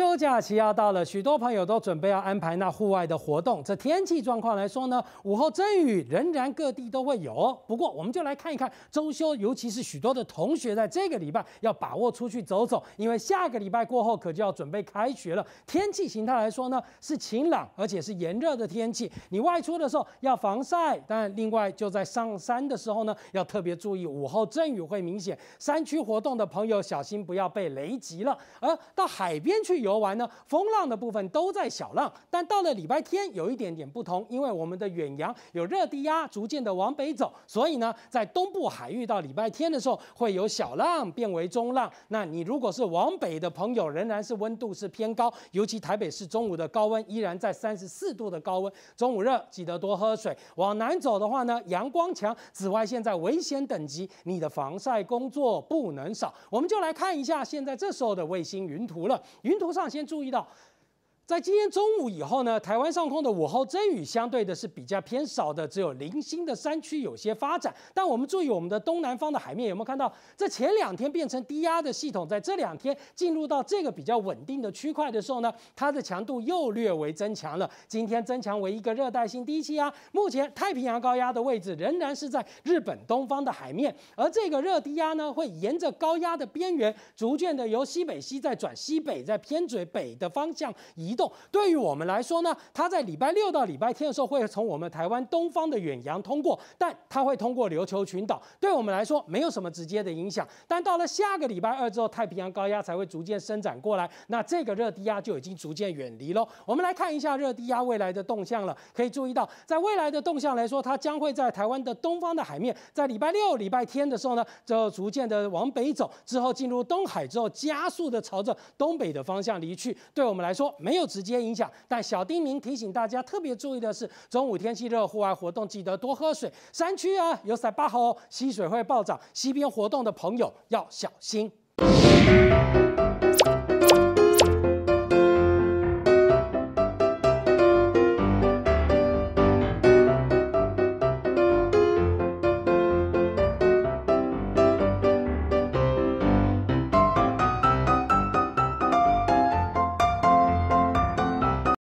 秋假期要到了，许多朋友都准备要安排那户外的活动。这天气状况来说呢，午后阵雨仍然各地都会有。不过，我们就来看一看周休，尤其是许多的同学在这个礼拜要把握出去走走，因为下个礼拜过后可就要准备开学了。天气形态来说呢，是晴朗而且是炎热的天气。你外出的时候要防晒，当然另外就在上山的时候呢，要特别注意午后阵雨会明显。山区活动的朋友小心不要被雷击了。而到海边去。游游玩呢，风浪的部分都在小浪，但到了礼拜天有一点点不同，因为我们的远洋有热低压逐渐的往北走，所以呢，在东部海域到礼拜天的时候会有小浪变为中浪。那你如果是往北的朋友，仍然是温度是偏高，尤其台北市中午的高温依然在三十四度的高温，中午热记得多喝水。往南走的话呢，阳光强，紫外线在危险等级，你的防晒工作不能少。我们就来看一下现在这时候的卫星云图了，云图。上上先注意到。在今天中午以后呢，台湾上空的午后阵雨相对的是比较偏少的，只有零星的山区有些发展。但我们注意我们的东南方的海面有没有看到？这前两天变成低压的系统，在这两天进入到这个比较稳定的区块的时候呢，它的强度又略微增强了。今天增强为一个热带性低气压，目前太平洋高压的位置仍然是在日本东方的海面，而这个热低压呢，会沿着高压的边缘，逐渐的由西北西再转西北，再偏嘴北的方向移。对于我们来说呢，它在礼拜六到礼拜天的时候会从我们台湾东方的远洋通过，但它会通过琉球群岛，对我们来说没有什么直接的影响。但到了下个礼拜二之后，太平洋高压才会逐渐伸展过来，那这个热低压就已经逐渐远离喽。我们来看一下热低压未来的动向了，可以注意到，在未来的动向来说，它将会在台湾的东方的海面，在礼拜六、礼拜天的时候呢，就逐渐的往北走，之后进入东海之后，加速的朝着东北的方向离去。对我们来说，没有。直接影响，但小丁明提醒大家特别注意的是，中午天气热，户外活动记得多喝水。山区啊有塞巴河，溪水会暴涨，溪边活动的朋友要小心。